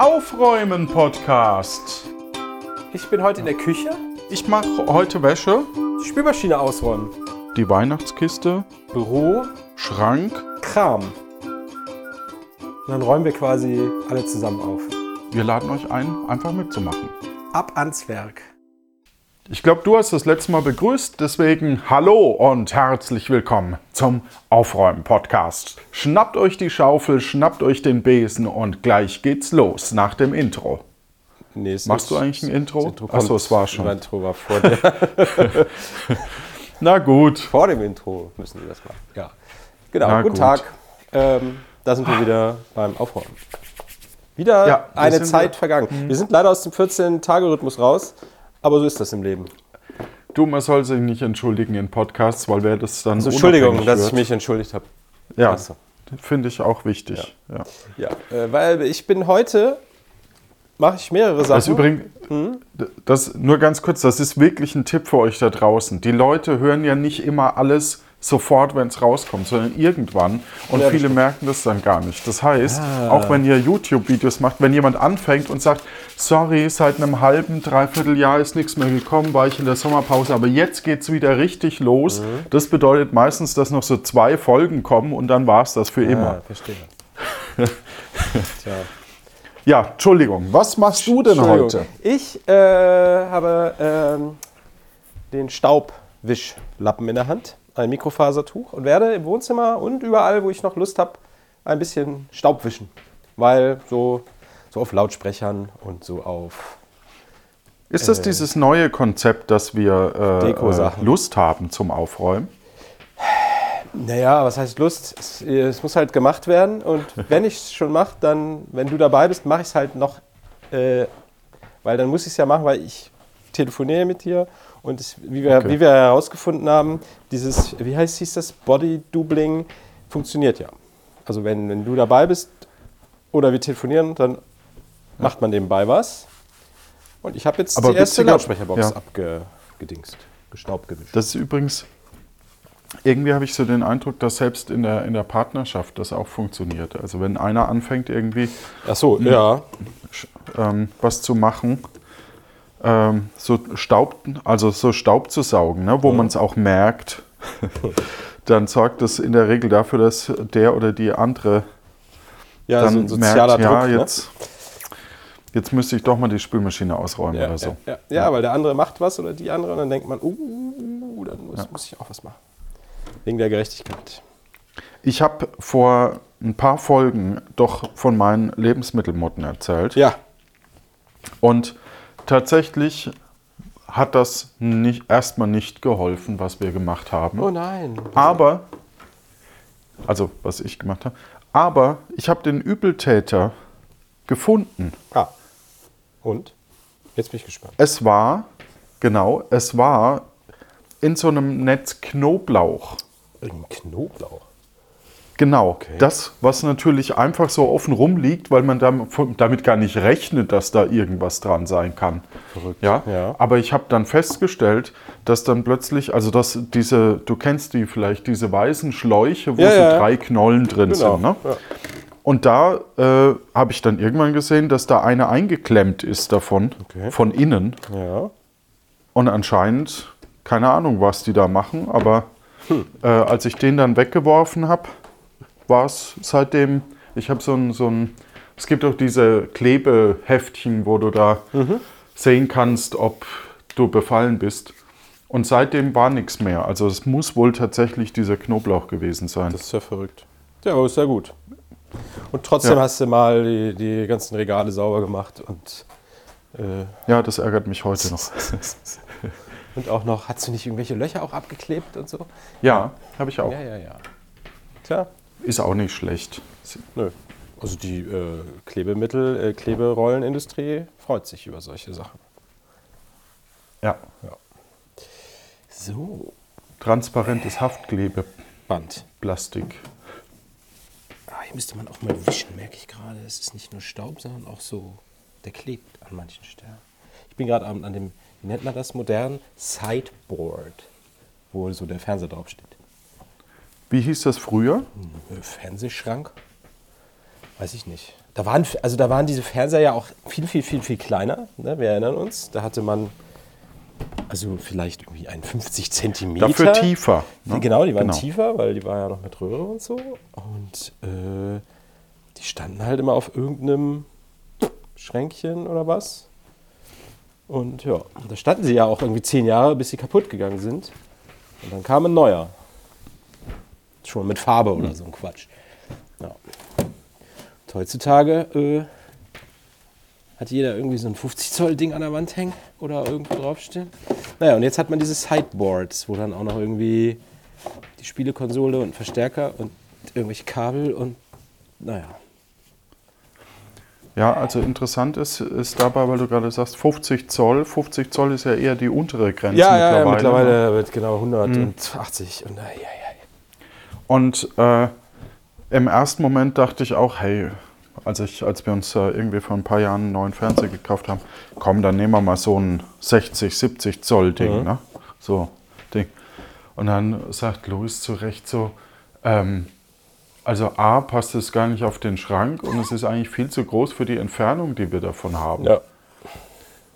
Aufräumen Podcast. Ich bin heute in der Küche. Ich mache heute Wäsche, Die Spülmaschine ausräumen. die Weihnachtskiste, Büro, Schrank. Kram. Und dann räumen wir quasi alle zusammen auf. Wir laden euch ein, einfach mitzumachen. Ab ans Werk. Ich glaube, du hast das letzte Mal begrüßt, deswegen hallo und herzlich willkommen zum Aufräumen Podcast. Schnappt euch die Schaufel, schnappt euch den Besen und gleich geht's los nach dem Intro. Nee, Machst du eigentlich ein Intro? Intro Ach so, kommt- es war schon. Das Intro war vor, der, Na gut. vor dem Intro müssen wir das machen. Ja. Genau, Na guten gut. Tag. Ähm, da sind wir wieder beim Aufräumen. Wieder Ja, wir eine Zeit wieder- vergangen. Wir sind leider aus dem 14-Tage-Rhythmus raus, aber so ist das im Leben. Du, man soll sich nicht entschuldigen in Podcasts, weil wer das dann. Also Entschuldigung, dass ich mich entschuldigt habe. Ja, Ach so. finde ich auch wichtig. Ja. Ja, äh, weil ich bin heute, mache ich mehrere Sachen. Das übrigens, das nur ganz kurz, das ist wirklich ein Tipp für euch da draußen. Die Leute hören ja nicht immer alles sofort, wenn es rauskommt, sondern irgendwann. Und Ja, viele stimmt. merken das dann gar nicht. Das heißt, auch wenn ihr YouTube-Videos macht, wenn jemand anfängt und sagt, sorry, seit einem halben, dreiviertel Jahr ist nichts mehr gekommen, war ich in der Sommerpause, aber jetzt geht es wieder richtig los. Das bedeutet meistens, dass noch so zwei Folgen kommen und dann war es das für immer. Ah, verstehe. Tja. Ja, Entschuldigung, was machst du denn heute? Ich äh, habe ähm, den Staubwischlappen in der Hand, ein Mikrofasertuch und werde im Wohnzimmer und überall, wo ich noch Lust habe, ein bisschen Staub wischen. Weil so, so auf Lautsprechern und so auf. Ist das dieses neue Konzept, dass wir äh, äh, Lust haben zum Aufräumen? Naja, was heißt Lust? Es, es muss halt gemacht werden und wenn ich es schon mache, dann, wenn du dabei bist, mache ich es halt noch, äh, weil dann muss ich es ja machen, weil ich telefoniere mit dir und es, wie, wir, Okay. wie wir herausgefunden haben, dieses, wie heißt hieß das, Body Doubling funktioniert ja. Also wenn, wenn du dabei bist oder wir telefonieren, dann macht man nebenbei was. Und ich habe jetzt Aber die erste Lautsprecherbox ja. abgedingst, gestaubgewischt. Das ist übrigens, irgendwie habe ich so den Eindruck, dass selbst in der, in der Partnerschaft das auch funktioniert. Also wenn einer anfängt irgendwie Ach so, ja. ähm, was zu machen, ähm, so Staub, also so Staub zu saugen, ne, wo man es auch merkt, dann sorgt das in der Regel dafür, dass der oder die andere Ja, dann so ein sozialer merkt, ja, Druck. ne? jetzt, jetzt müsste ich doch mal die Spülmaschine ausräumen Ja, oder so. ja, ja, ja, weil der andere macht was oder die andere und dann denkt man, uh, dann muss, muss ich auch was machen. Wegen der Gerechtigkeit. Ich habe vor ein paar Folgen doch von meinen Lebensmittelmotten erzählt. Ja, Und tatsächlich hat das nicht, erstmal nicht geholfen, was wir gemacht haben. oh nein. Aber, also was ich gemacht habe, aber ich habe den Übeltäter gefunden. Ah. Und? Jetzt bin ich gespannt. Es war, genau, es war in so einem Netz Knoblauch. Irgendein Knoblauch. Genau, das, was natürlich einfach so offen rumliegt, weil man dam- damit gar nicht rechnet, dass da irgendwas dran sein kann. Verrückt. Ja, Ja. aber ich habe dann festgestellt, dass dann plötzlich, also dass diese, du kennst die vielleicht, diese weißen Schläuche, wo Ja, so ja. drei Knollen drin Genau. sind. Ne? Und da äh, habe ich dann irgendwann gesehen, dass da eine eingeklemmt ist davon, Okay. von innen. Ja. Und anscheinend, keine Ahnung, was die da machen, aber Hm. äh, als ich den dann weggeworfen habe, war es seitdem, ich habe so ein, so ein, es gibt auch diese Klebeheftchen, wo du da Mhm. sehen kannst, ob du befallen bist. Und seitdem war nichts mehr. Also es muss wohl tatsächlich dieser Knoblauch gewesen sein. Das ist ja verrückt. Ja, aber ist ja gut. Und trotzdem Ja. hast du mal die, die ganzen Regale sauber gemacht und, äh, ja, das ärgert mich heute noch. und auch noch, hast du nicht irgendwelche Löcher auch abgeklebt und so? Ja, habe ich auch. Ja, ja, ja. Tja, Ist auch nicht schlecht. Nö. Also die äh, Klebemittel, äh, Kleberollenindustrie freut sich über solche Sachen. Ja. So. Transparentes Haftklebe, Band. Plastik. Ah, hier müsste man auch mal wischen, merke ich gerade. Es ist nicht nur Staub, sondern auch so, der klebt an manchen Stellen. Ich bin gerade an, an dem, wie nennt man das modern? Sideboard, wo so der Fernseher draufsteht. Wie hieß das früher? Fernsehschrank. weiß ich nicht. Da waren, also da waren diese Fernseher ja auch viel, viel, viel, viel kleiner. Ne? Wir erinnern uns. Da hatte man also vielleicht irgendwie ein 50 Zentimeter. Dafür tiefer. Die, genau, die waren tiefer, weil die war ja noch mit Röhre und so. Und äh, die standen halt immer auf irgendeinem Schränkchen oder was. Und ja, da standen sie ja auch irgendwie zehn Jahre, bis sie kaputt gegangen sind. Und dann kam ein neuer. Schon mit Farbe oder so ein Quatsch. Ja. Und heutzutage äh, hat jeder irgendwie so ein 50 Zoll Ding an der Wand hängen oder irgendwo draufstehen. Naja, und jetzt hat man diese Sideboards, wo dann auch noch irgendwie die Spielekonsole und Verstärker und irgendwelche Kabel und naja. Ja, also interessant ist, ist dabei, weil du gerade sagst, 50 Zoll. 50 Zoll ist ja eher die untere Grenze ja, mittlerweile. Ja, mittlerweile wird genau 180 hm. und, ja, ja, ja. Und äh, im ersten Moment dachte ich auch, hey, als, ich, als wir uns äh, irgendwie vor ein paar Jahren einen neuen Fernseher gekauft haben, komm, dann nehmen wir mal so ein 60, 70 Zoll Ding, mhm. ne? So, Ding. Und dann sagt Louis zu Recht so, ähm, also A, passt es gar nicht auf den Schrank und es ist eigentlich viel zu groß für die Entfernung, die wir davon haben. Ja.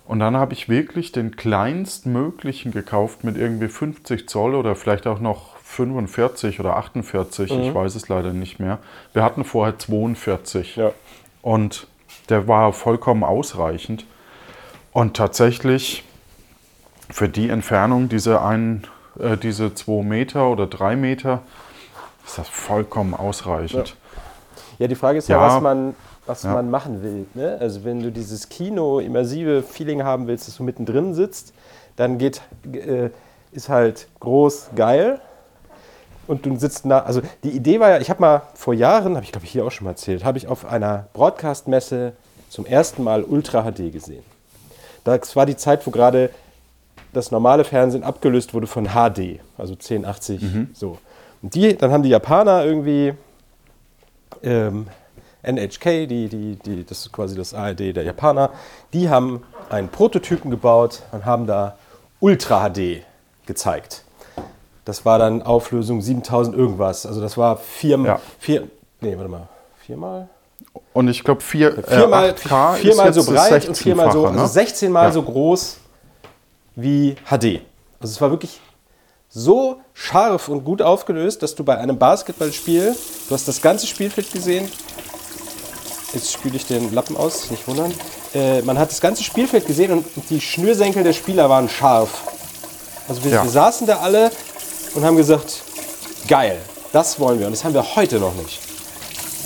Und dann habe ich wirklich den kleinstmöglichen gekauft mit irgendwie 50 Zoll oder vielleicht auch noch 45 oder 48, mhm. ich weiß es leider nicht mehr. Wir hatten vorher 42 ja. und der war vollkommen ausreichend. Und tatsächlich für die Entfernung, diese, ein, äh, diese zwei Meter oder drei Meter, ist das vollkommen ausreichend. Ja, ja die Frage ist ja, ja was, man, was ja. man machen will. Ne? Also wenn du dieses Kino-immersive Feeling haben willst, dass du mittendrin sitzt, dann geht, äh, ist halt groß geil. Und du sitzt nah, also die Idee war ja, ich habe mal vor Jahren, habe ich glaube ich hier auch schon mal erzählt, habe ich auf einer Broadcast-Messe zum ersten Mal Ultra HD gesehen. Das war die Zeit, wo gerade das normale Fernsehen abgelöst wurde von HD, also 1080 mhm. so. Und die, dann haben die Japaner irgendwie ähm, NHK, die, die, die, das ist quasi das ARD der Japaner, die haben einen Prototypen gebaut und haben da Ultra HD gezeigt. Das war dann Auflösung 7000 irgendwas. Also das war viermal, ja. vier, nee, warte mal, viermal? Und ich glaube vier, viermal, äh, 8K viermal so breit und viermal so, also 16 mal ne? so groß wie HD. Also es war wirklich so scharf und gut aufgelöst, dass du bei einem Basketballspiel, du hast das ganze Spielfeld gesehen, jetzt spiele ich den Lappen aus, nicht wundern, äh, man hat das ganze Spielfeld gesehen und die Schnürsenkel der Spieler waren scharf. Also wir, ja. wir saßen da alle und haben gesagt, geil, das wollen wir und das haben wir heute noch nicht.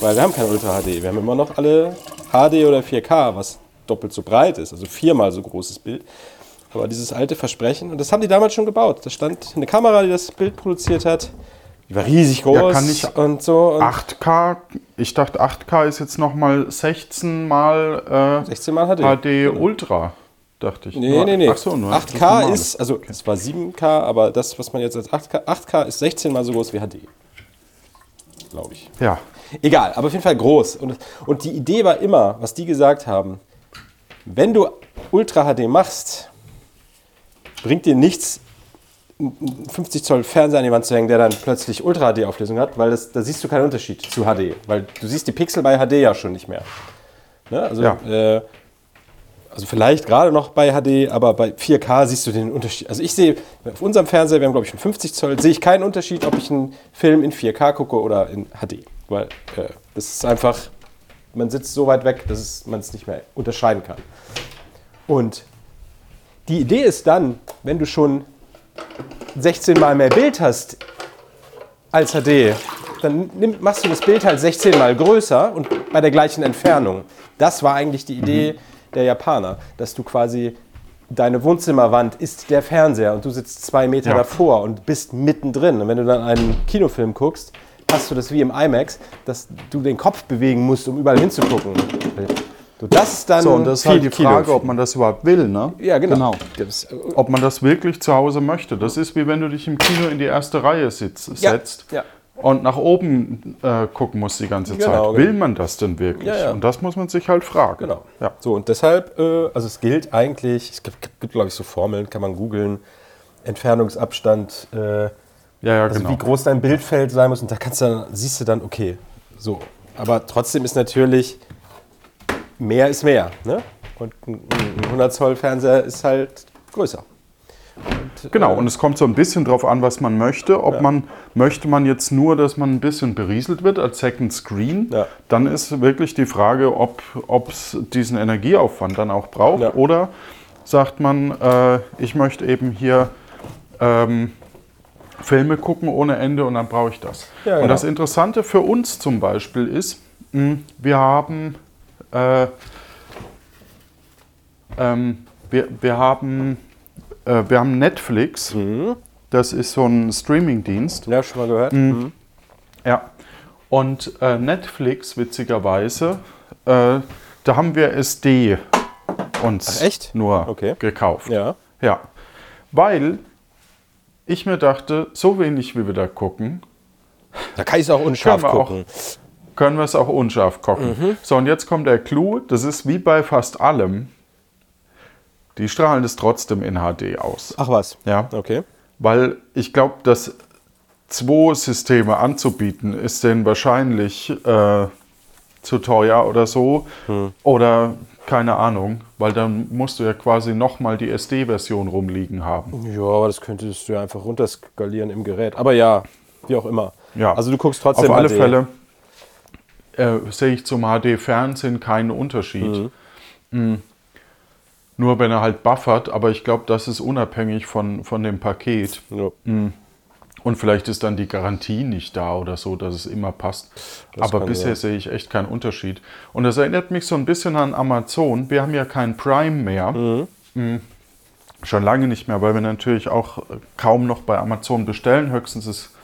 Weil wir haben kein Ultra HD, wir haben immer noch alle HD oder 4K, was doppelt so breit ist, also viermal so großes Bild. Aber dieses alte Versprechen, und das haben die damals schon gebaut. Da stand eine Kamera, die das Bild produziert hat. Die war riesig groß ja, kann ich und so. Und 8K, ich dachte 8K ist jetzt nochmal 16 mal, äh, 16 mal HD, HD genau. Ultra, dachte ich. Nee, nur, nee, nee. So, 8K ist, also es war 7K, aber das, was man jetzt als 8K, 8K ist 16 mal so groß wie HD. Glaube ich. Ja. Egal, aber auf jeden Fall groß. Und, und die Idee war immer, was die gesagt haben, wenn du Ultra HD machst, bringt dir nichts, 50 Zoll Fernseher an die Wand zu hängen, der dann plötzlich Ultra HD Auflösung hat, weil das, da siehst du keinen Unterschied zu HD, weil du siehst die Pixel bei HD ja schon nicht mehr. Ne? Also, ja. äh, also vielleicht gerade noch bei HD, aber bei 4K siehst du den Unterschied. Also ich sehe auf unserem Fernseher, wir haben glaube ich einen 50 Zoll, sehe ich keinen Unterschied, ob ich einen Film in 4K gucke oder in HD, weil äh, das ist einfach, man sitzt so weit weg, dass man es nicht mehr unterscheiden kann. Und die Idee ist dann, wenn du schon 16 mal mehr Bild hast als HD, dann nimm, machst du das Bild halt 16 mal größer und bei der gleichen Entfernung. Das war eigentlich die Idee mhm. Der Japaner, dass du quasi deine Wohnzimmerwand ist der Fernseher und du sitzt zwei Meter ja. davor und bist mittendrin. Und wenn du dann einen Kinofilm guckst, hast du das wie im IMAX, dass du den Kopf bewegen musst, um überall hinzugucken. So, das ist dann so, und das ist halt die Frage, ob man das überhaupt will, ne? Ja, genau. genau. ob man das wirklich zu Hause möchte. Das ist wie wenn du dich im Kino in die erste Reihe sitz, setzt ja, ja. Und nach oben äh, gucken musst die ganze genau, Zeit. Genau. Will man das denn wirklich? Ja, und das muss man sich halt fragen. Genau. Ja. So, und deshalb, äh, also es gilt eigentlich, es gibt, gibt glaube ich, so Formeln, kann man googeln, Entfernungsabstand, äh, ja, ja, also genau. wie groß dein Bildfeld sein muss. Und da kannst du dann, siehst du dann, okay, so, Aber trotzdem ist natürlich mehr ist mehr. Ne? Und ein ein 100 Zoll Fernseher ist halt größer. Und, Genau, äh, und es kommt so ein bisschen drauf an, was man möchte. Ob man möchte man jetzt nur, dass man ein bisschen berieselt wird als Second Screen, Ja. dann ist wirklich die Frage, ob es diesen Energieaufwand dann auch braucht. Ja. Oder sagt man, äh, ich möchte eben hier ähm, Filme gucken ohne Ende und dann brauche ich das. Ja, Und genau. das Interessante für uns zum Beispiel ist, mh, wir haben äh, ähm, wir, wir haben äh, wir haben Netflix. Das ist so ein Streamingdienst. ja, schon mal gehört. Mhm. Ja. Und äh, Netflix, witzigerweise, äh, da haben wir SD uns Ach, echt? nur Okay. gekauft. Ja. Ja. Weil ich mir dachte, so wenig wie wir da gucken, Da kann ich es auch unscharf Können wir auch. gucken. können wir es auch unscharf gucken. Mhm. So, und jetzt kommt der Clou, das ist wie bei fast allem, die strahlen es trotzdem in HD aus. Ach was. Ja. Okay. Weil ich glaube, dass zwei Systeme anzubieten, ist denen wahrscheinlich äh, zu teuer oder so. Oder keine Ahnung, weil dann musst du ja quasi nochmal die SD-Version rumliegen haben. Ja, aber das könntest du ja einfach runterskalieren im Gerät. Aber ja, wie auch immer. Ja. Also du guckst trotzdem Auf alle HD. Fälle äh, sehe ich zum HD-Fernsehen keinen Unterschied. Mhm. Nur wenn er halt buffert, aber ich glaube, das ist unabhängig von, von dem Paket. Ja. Und vielleicht ist dann die Garantie nicht da oder so, dass es immer passt. Aber kann bisher sein. sehe ich echt keinen Unterschied. Und das erinnert mich so ein bisschen an Amazon. Wir haben ja kein Prime mehr. Mhm. Schon lange nicht mehr, weil wir natürlich auch kaum noch bei Amazon bestellen. Höchstens es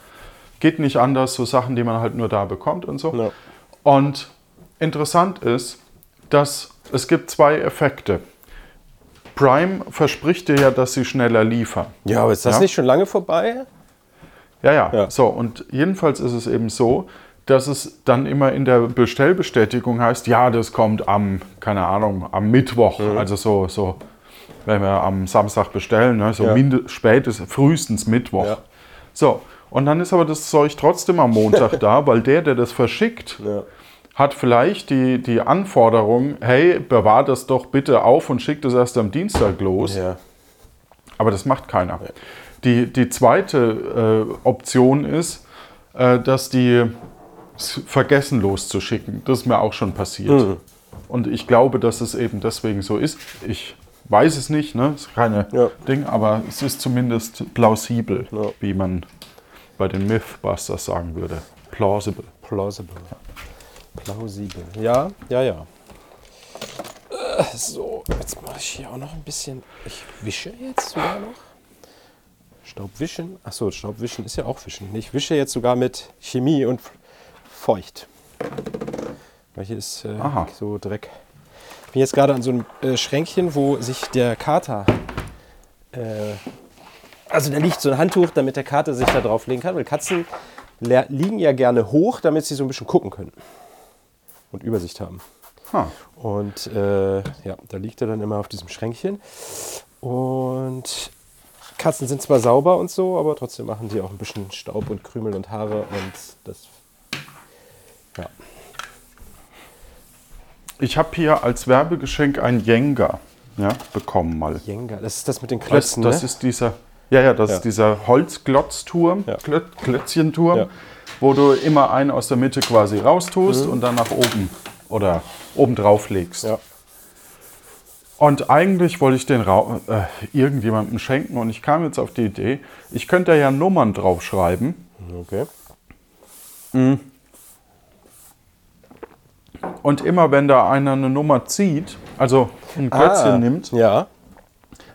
geht nicht anders, so Sachen, die man halt nur da bekommt und so. Ja. Und interessant ist, dass es gibt zwei Effekte. Prime verspricht dir ja, dass sie schneller liefern. ja, aber ist das Ja. nicht schon lange vorbei? Ja, ja, Ja. So, und jedenfalls ist es eben so, dass es dann immer in der Bestellbestätigung heißt, ja, das kommt am, keine Ahnung, am Mittwoch. Mhm. Also so, so, wenn wir am Samstag bestellen, ne, so Ja. minde, spätestens, frühestens Mittwoch. Ja. So, und dann ist aber das Zeug trotzdem am Montag da, weil der, der das verschickt, Ja. Hat vielleicht die, die Anforderung, hey, bewahr das doch bitte auf und schick das erst am Dienstag los. Ja. Aber das macht keiner. Die, die zweite äh, Option ist, äh, dass die vergessen loszuschicken. Das ist mir auch schon passiert. Mhm. Und ich glaube, dass es eben deswegen so ist. Ich weiß es nicht, ne? ist keine Ja. Ding, aber es ist zumindest plausibel, Ja. wie man bei den Mythbusters sagen würde. Plausible. Plausible. Plausibel. Ja, ja, ja. Äh, So, jetzt mache ich hier auch noch ein bisschen. Ich wische jetzt sogar noch. Staubwischen. Achso, Staubwischen ist ja auch Wischen. Ich wische jetzt sogar mit Chemie und feucht. Weil hier ist äh, so Dreck. Ich bin jetzt gerade an so einem äh, Schränkchen, wo sich der Kater. Äh, also da liegt so ein Handtuch, damit der Kater sich da drauflegen kann. Weil Katzen liegen ja gerne hoch, damit sie so ein bisschen gucken können. Und Übersicht haben. Ha. Und äh, ja, da liegt er dann immer auf diesem Schränkchen. Und Katzen sind zwar sauber und so, aber trotzdem machen die auch ein bisschen Staub und Krümel und Haare und das. Ja. Ich habe hier als Werbegeschenk ein Jenga ja, bekommen mal. Jenga, das ist das mit den Das, Klötzen, das ne? ist dieser, ja, ja, das Ja. ist dieser Holzglotzturm, Ja. Klö Klötzchenturm, Ja. Wo du immer einen aus der Mitte quasi raustust und dann nach oben oder oben drauf legst. Ja. Und eigentlich wollte ich den Ra äh, irgendjemandem schenken und ich kam jetzt auf die Idee, ich könnte da ja Nummern draufschreiben Okay. und immer wenn da einer eine Nummer zieht, also ein Klötzchen Ah, nimmt, Ja.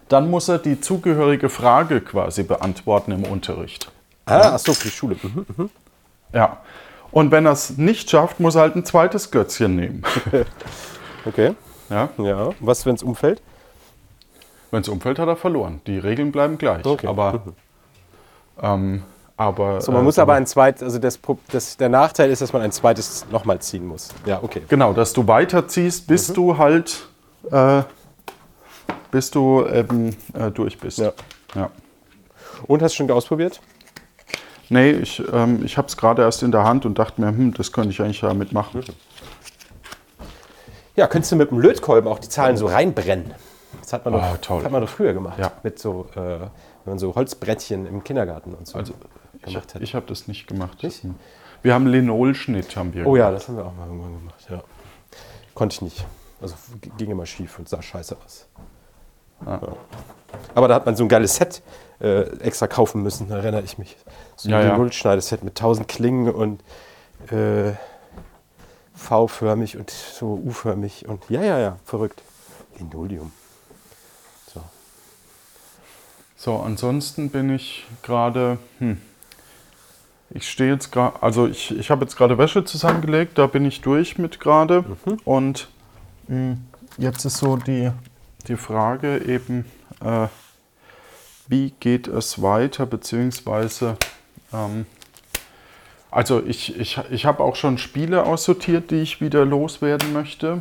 dann muss er die zugehörige Frage quasi beantworten im Unterricht. Ah, ach so, für die Schule. Mhm. Ja. Und wenn er es nicht schafft, muss er halt ein zweites Götzchen nehmen. Okay. Ja? Ja. Was, wenn es umfällt? Wenn es umfällt, hat er verloren. Die Regeln bleiben gleich. Okay. Aber, ähm, aber, So, man äh, muss aber ein zweites, also das, das, der Nachteil ist, dass man ein zweites nochmal ziehen muss. Ja, okay. Genau, dass du weiterziehst, bis Mhm. du halt, äh, bis du eben äh, durch bist. Ja. Ja. Und hast du schon ausprobiert? Nee, ich, ähm, ich habe es gerade erst in der Hand und dachte mir, hm, das könnte ich eigentlich ja mitmachen. Ja, könntest du mit dem Lötkolben auch die Zahlen so reinbrennen? Das hat man, doch, Ah, toll. hat man doch früher gemacht. Ja. Mit so, äh, wenn man so Holzbrettchen im Kindergarten und so Also gemacht hat. ich habe das nicht gemacht. Nicht? Wir haben Linolschnitt, haben wir Oh ja, gemacht. das haben wir auch mal irgendwann gemacht. Ja. Konnte ich nicht. Also ging immer schief und sah scheiße aus. Ah. Ja. Aber da hat man so ein geiles Set äh, extra kaufen müssen, da erinnere ich mich. So Ja, ein ja. Nullschneideset mit 1000 Klingen und äh, V-förmig und so U-förmig und ja, ja, ja, verrückt. Linoleum. So. So, ansonsten bin ich gerade, hm, ich stehe jetzt gerade, also ich, ich habe jetzt gerade Wäsche zusammengelegt, da bin ich durch mit gerade. Und mh, jetzt ist so die, die Frage eben, äh, wie geht es weiter, beziehungsweise, ähm, also ich, ich, ich habe auch schon Spiele aussortiert, die ich wieder loswerden möchte,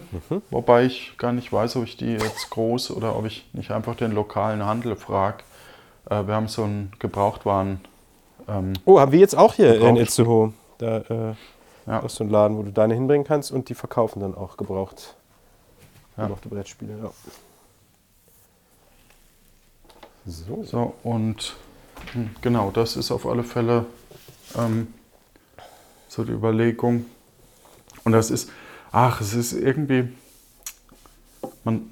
wobei ich gar nicht weiß, ob ich die jetzt groß oder ob ich nicht einfach den lokalen Handel frage. Äh, wir haben so einen Gebrauchtwaren. Ähm, Oh, haben wir jetzt auch hier in. Itzehoe. Da äh, Ja. ist so ein Laden, wo du deine hinbringen kannst und die verkaufen dann auch gebraucht. Ja. Gebrauchte Brettspiele, ja. So. so, und genau, das ist auf alle Fälle ähm, so die Überlegung. Und das ist, ach, es ist irgendwie, man,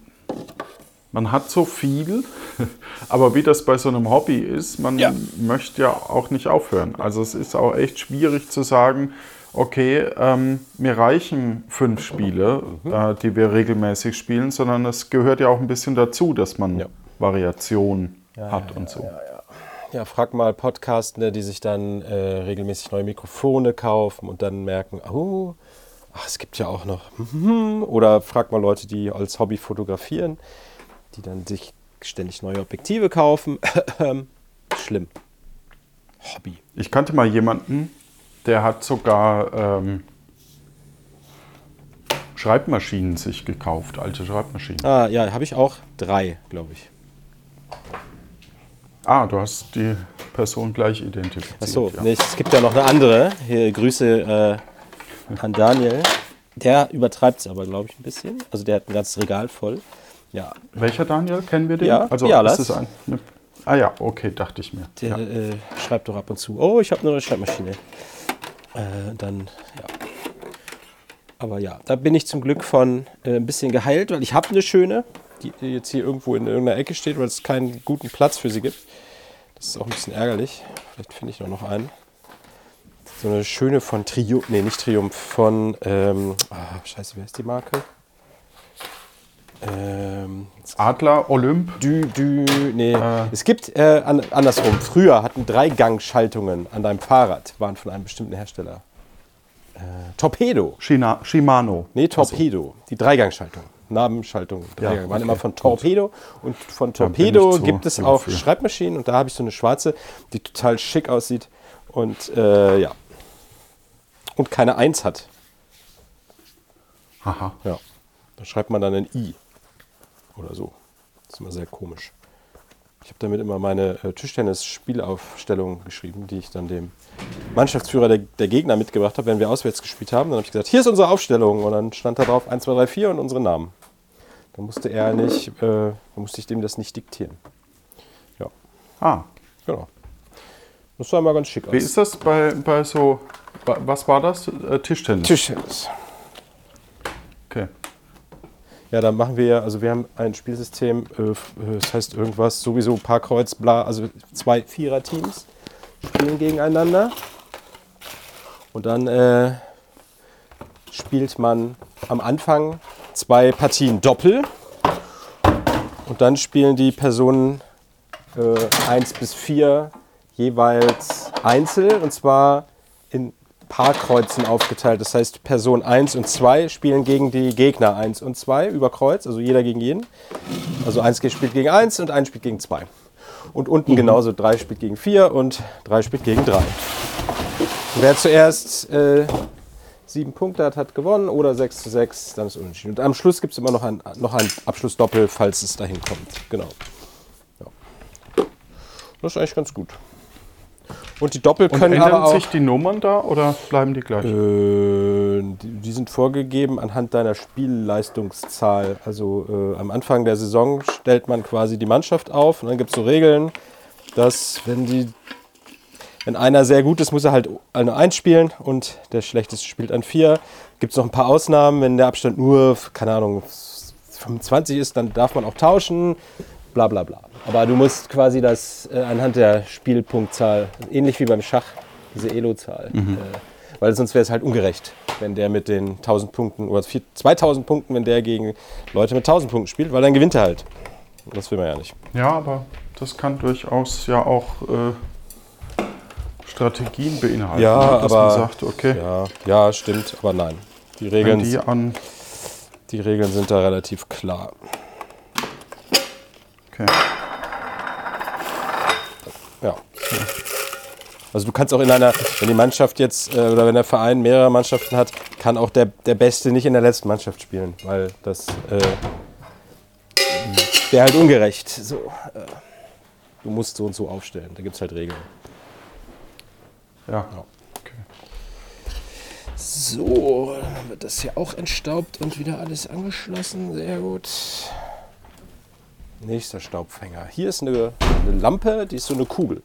man hat so viel, aber wie das bei so einem Hobby ist, man Ja. möchte ja auch nicht aufhören. Also es ist auch echt schwierig zu sagen, okay, ähm, mir reichen fünf Spiele, äh, die wir regelmäßig spielen, sondern es gehört ja auch ein bisschen dazu, dass man Ja. Variation hat und so. Ja, frag mal Podcastende, die sich dann äh, regelmäßig neue Mikrofone kaufen und dann merken, oh, ach, es gibt ja auch noch. Oder frag mal Leute, die als Hobby fotografieren, die dann sich ständig neue Objektive kaufen. Schlimm. Hobby. Ich kannte mal jemanden, der hat sogar ähm, Schreibmaschinen sich gekauft, alte Schreibmaschinen. Ah, ja, habe ich auch drei, glaube ich. Ah, du hast die Person gleich identifiziert. Achso, ja. nee, es gibt ja noch eine andere. Hier, Grüße äh, an Daniel. Der übertreibt es aber, glaube ich, ein bisschen. Also der hat ein ganzes Regal voll. Ja, Welcher Daniel? Kennen wir den? Ja, also Bialas. ist es ein, ne, Ah ja, okay, dachte ich mir. der Ja. äh, schreibt doch ab und zu. Oh, ich habe eine neue Schreibmaschine. Äh, dann, ja. Aber ja, da bin ich zum Glück von äh, ein bisschen geheilt, weil ich habe eine schöne, die jetzt hier irgendwo in irgendeiner Ecke steht, weil es keinen guten Platz für sie gibt. Das ist auch ein bisschen ärgerlich. Vielleicht finde ich noch einen. So eine schöne von Triumph, nee, nicht Triumph, von, ähm, ah, scheiße, wer ist die Marke? Ähm, Adler, Olymp. Du, du, nee. Es gibt äh, an, andersrum. Früher hatten Dreigangschaltungen an deinem Fahrrad, waren von einem bestimmten Hersteller. Äh, Torpedo. Shina, Shimano. Nee, Torpedo. Die Dreigangschaltung. Nabenschaltung. Dreigang. waren okay, immer von Torpedo. Und von Torpedo gibt es auch für. Schreibmaschinen. Und da habe ich so eine schwarze, die total schick aussieht. Und äh, ja. Und keine Eins hat. Haha. Ja. Da schreibt man dann ein I. Oder so. Das ist immer sehr komisch. Ich habe damit immer meine äh, Tischtennis-Spielaufstellung geschrieben, die ich dann dem Mannschaftsführer der, der Gegner mitgebracht habe, wenn wir auswärts gespielt haben. Dann habe ich gesagt, hier ist unsere Aufstellung. Und dann stand da drauf 1, 2, 3, 4 und unsere Namen. Da musste er nicht, äh, da musste ich dem das nicht diktieren. Ja, Ah, genau. Das sah mal ganz schick aus. wie ist das bei, bei so, wa- was war das? Äh, Tischtennis. Tischtennis. Ja, da machen wir ja, also wir haben ein Spielsystem, äh, f- äh, das heißt irgendwas, sowieso Parkkreuz, bla, also zwei Vierer-Teams spielen gegeneinander. Und dann äh, spielt man am Anfang zwei Partien Doppel. Und dann spielen die Personen äh, 1 bis 4 jeweils einzeln und zwar Paarkreuzen aufgeteilt. Das heißt, Person 1 und 2 spielen gegen die Gegner 1 und 2 über Kreuz, also jeder gegen jeden. Also 1 spielt gegen 1 und 1 spielt gegen 2. Und unten genauso 3 spielt gegen 4 und 3 spielt gegen 3. Wer zuerst äh, 7 Punkte hat, hat gewonnen oder 6 zu 6, dann ist unentschieden. Und am Schluss gibt es immer noch ein, noch ein Abschlussdoppel, falls es dahin kommt. Genau. Ja. Das ist eigentlich ganz gut. Und die Doppel Und können ändern aber auch. sich die Nummern da oder bleiben die gleich? Äh, die, die sind vorgegeben anhand deiner Spielleistungszahl. Also äh, am Anfang der Saison stellt man quasi die Mannschaft auf und dann gibt es so Regeln, dass wenn die wenn einer sehr gut ist, muss er halt eine 1 spielen und der schlechteste spielt an 4. Gibt es noch ein paar Ausnahmen, wenn der Abstand nur, keine Ahnung, 25 ist, dann darf man auch tauschen, bla bla bla. Aber du musst quasi das äh, anhand der Spielpunktzahl, ähnlich wie beim Schach, diese Elo-Zahl, äh, weil sonst wäre es halt ungerecht, wenn der mit den 1000 Punkten oder 4, 2000 Punkten, wenn der gegen Leute mit 1000 Punkten spielt, weil dann gewinnt er halt. Das will man ja nicht. Ja, aber das kann durchaus ja auch äh, Strategien beinhalten. Ja, ne? dass aber- man sagt, okay, Ja, ja, stimmt, aber nein. Die Regeln, die an. die Regeln sind da relativ klar. Okay. Ja. Also du kannst auch in einer, wenn die Mannschaft jetzt, äh, oder wenn der Verein mehrere Mannschaften hat, kann auch der, der Beste nicht in der letzten Mannschaft spielen, weil das äh, wäre halt ungerecht. So, äh, du musst so und so aufstellen, da gibt es halt Regeln. Ja. Okay. So, dann wird das hier auch entstaubt und wieder alles angeschlossen. Sehr gut. Nächster Staubfänger. Hier ist eine, eine Lampe, die ist so eine Kugel.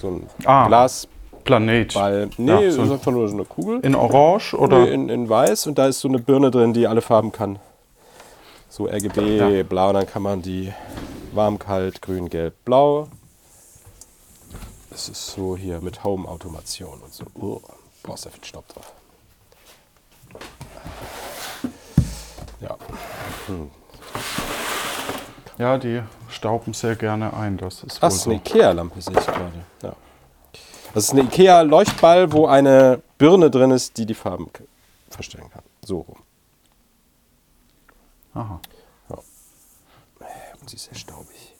So ein Ah. Glasball. Planet. Nee, Ja, das so ist ein- einfach nur so eine Kugel. In Orange oder? Nee, in, in weiß und da ist so eine Birne drin, die alle Farben kann. So RGB, Ja. blau, dann kann man die warm, kalt, grün, gelb, blau. Das ist so hier mit Home-Automation und so. Oh, brauchst da viel Staub drauf. Ja. Ja, die stauben sehr gerne ein. Das ist wohl Das ist so. eine Ikea-Lampe, sehe ich gerade. Ja. Das ist eine Ikea-Leuchtball, wo eine Birne drin ist, die die Farben verstellen kann. So rum. Aha. Und sie ist sehr staubig.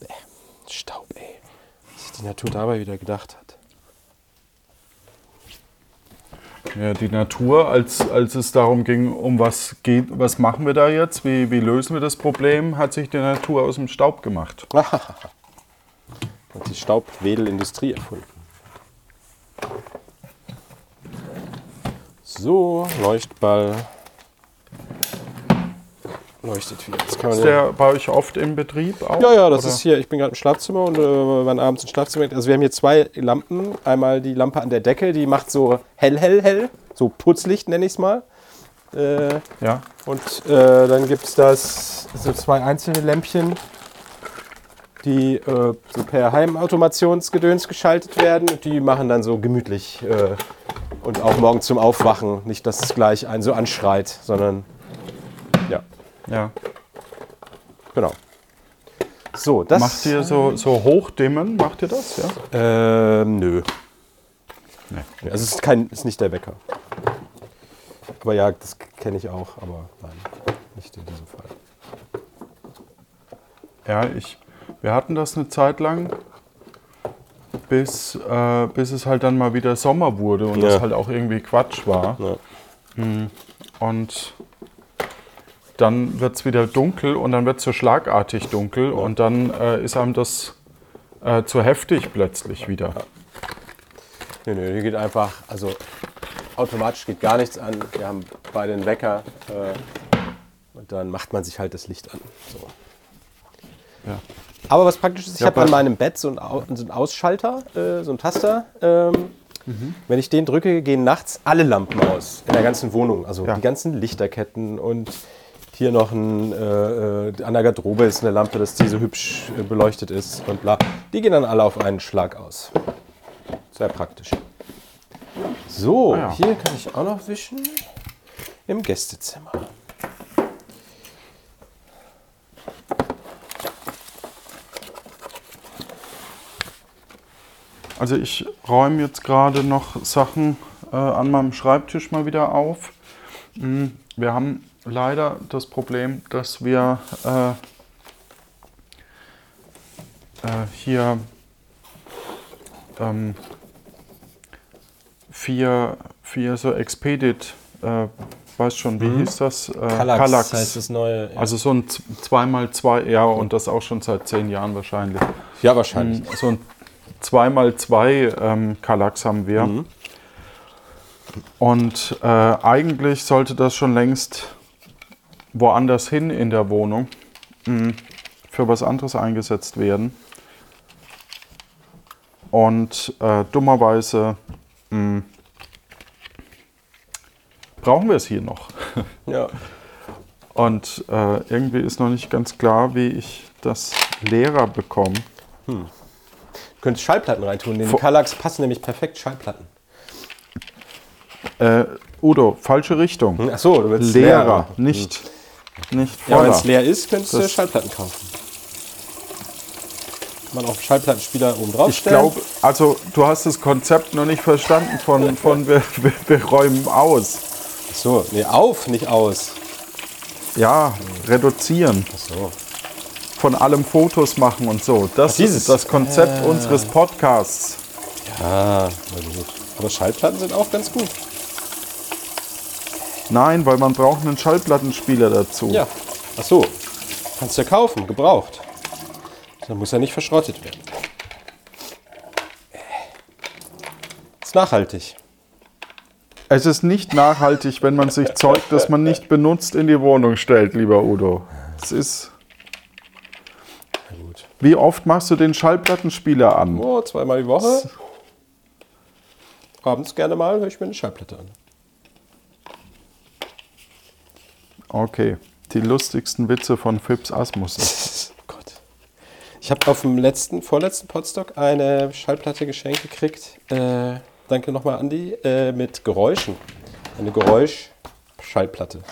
Bäh, Staub, ey. Was sich die Natur dabei wieder gedacht hat. Ja, die Natur, als, als es darum ging, um was geht, was machen wir da jetzt, wie, wie lösen wir das Problem, hat sich die Natur aus dem Staub gemacht. Und die Staubwedelindustrie erfunden. So, Leuchtball. Leuchtet wieder. Man Ist der bei euch oft im Betrieb auch? Ja, ja, das oder? ist hier. Ich bin gerade im Schlafzimmer und äh, wir waren abends im Schlafzimmer. Also wir haben hier zwei Lampen. Einmal die Lampe an der Decke, die macht so hell, hell, hell. So Putzlicht nenne ich es mal. Äh, Ja. und äh, dann gibt es das so zwei einzelne Lämpchen, die äh, so per Heimautomationsgedöns geschaltet werden. Und die machen dann so gemütlich äh, und auch morgen zum Aufwachen. Nicht, dass es gleich einen so anschreit, sondern ja, genau. So, das Macht ihr so, so hochdimmen? Macht ihr das? Ja. Ähm, nö. Nee. Also es ist, kein, ist nicht der Wecker. Aber ja, das kenne ich auch, aber nein, nicht in diesem Fall. Ja, ich, wir hatten das eine Zeit lang, bis, äh, bis es halt dann mal wieder Sommer wurde und Ja. das halt auch irgendwie Quatsch war. Ja. Und dann wird es wieder dunkel und dann wird es so schlagartig dunkel und dann äh, ist einem das äh, zu heftig plötzlich wieder. Nö, nö, hier geht einfach, also automatisch geht gar nichts an. Wir haben beide einen Wecker äh, und dann macht man sich halt das Licht an. So. Ja. Aber was praktisch ist, ich Ja, habe an meinem Bett so einen, Au- so einen Ausschalter, äh, so einen Taster. Ähm, Wenn ich den drücke, gehen nachts alle Lampen aus in der ganzen Wohnung. Also Ja. die ganzen Lichterketten und hier noch ein, äh, äh, an der Garderobe ist eine Lampe, dass die so hübsch äh, beleuchtet ist und bla. Die gehen dann alle auf einen Schlag aus. Sehr praktisch. So, Ah ja. hier kann ich auch noch wischen. Im Gästezimmer. Also ich räume jetzt gerade noch Sachen äh, an meinem Schreibtisch mal wieder auf. Mm, Wir haben leider das Problem, dass wir äh, äh, hier ähm, vier, vier so Expedit äh, weiß schon, wie hieß das? Äh, Kallax, heißt das neue. Ja, Also so ein 2x2, ja, und das auch schon seit zehn Jahren wahrscheinlich. ja wahrscheinlich. So ein 2x2 ähm, Kallax haben wir. Und äh, eigentlich sollte das schon längst woanders hin in der Wohnung mh, für was anderes eingesetzt werden. Und äh, dummerweise mh, brauchen wir es hier noch. Ja. Und äh, irgendwie ist noch nicht ganz klar, wie ich das leerer bekomme. Du könntest Schallplatten reintun. In den Kallax passen nämlich perfekt Schallplatten. Äh, Udo, falsche Richtung. Ach so, du willst Leerer, nicht, nicht Ja, wenn voller. es leer ist, könntest du Das- Schallplatten kaufen. Kann man auch Schallplattenspieler oben drauf ich glaube, also du hast das Konzept noch nicht verstanden von, von wir, wir, wir räumen aus. Ach so, nee, auf, nicht aus. Ja, reduzieren. Ach so. Von allem Fotos machen und so. Das Ach, dieses. ist das Konzept unseres Podcasts. Ja, na gut. Aber Schallplatten sind auch ganz gut. Nein, weil man braucht einen Schallplattenspieler dazu. Ja. Ach so. Kannst du ja kaufen, gebraucht. Dann muss er nicht verschrottet werden. Ist nachhaltig. Es ist nicht nachhaltig, wenn man sich Zeug, das man nicht benutzt, in die Wohnung stellt, lieber Udo. Es ist. Wie oft machst du den Schallplattenspieler an? Oh, zweimal die Woche. Abends gerne mal höre ich mir eine Schallplatte an. Okay. Die lustigsten Witze von Phipps Asmus. Oh Gott. Ich habe auf dem letzten, vorletzten Podstock eine Schallplatte geschenkt gekriegt. Äh, danke nochmal, Andi. Äh, mit Geräuschen. Eine Geräusch-Schallplatte.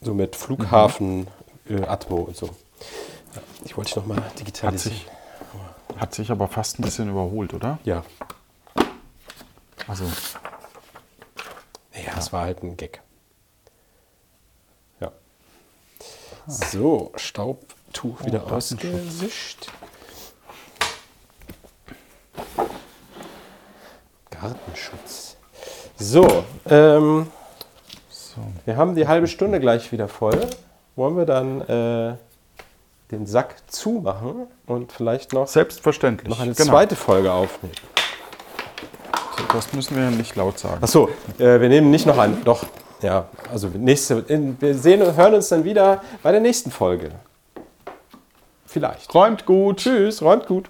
So mit Flughafen, äh, Atmo und so. Ja, ich wollte dich nochmal Hat digitalisieren. sich, hat sich aber fast ein bisschen überholt, oder? Ja. Also, Ja, das war halt ein Gag. Ja. So, Staubtuch wieder Datenschutz. ausgewischt. Gartenschutz. So, ähm, so. wir haben die halbe Stunde gleich wieder voll. Wollen wir dann äh, den Sack zumachen und vielleicht noch, Selbstverständlich. noch eine Genau. zweite Folge aufnehmen? Das müssen wir ja nicht laut sagen. Achso, äh, wir nehmen nicht noch einen. Doch, ja. Also nächste, wir sehen und hören uns dann wieder bei der nächsten Folge. Vielleicht. Räumt gut. Tschüss, räumt gut.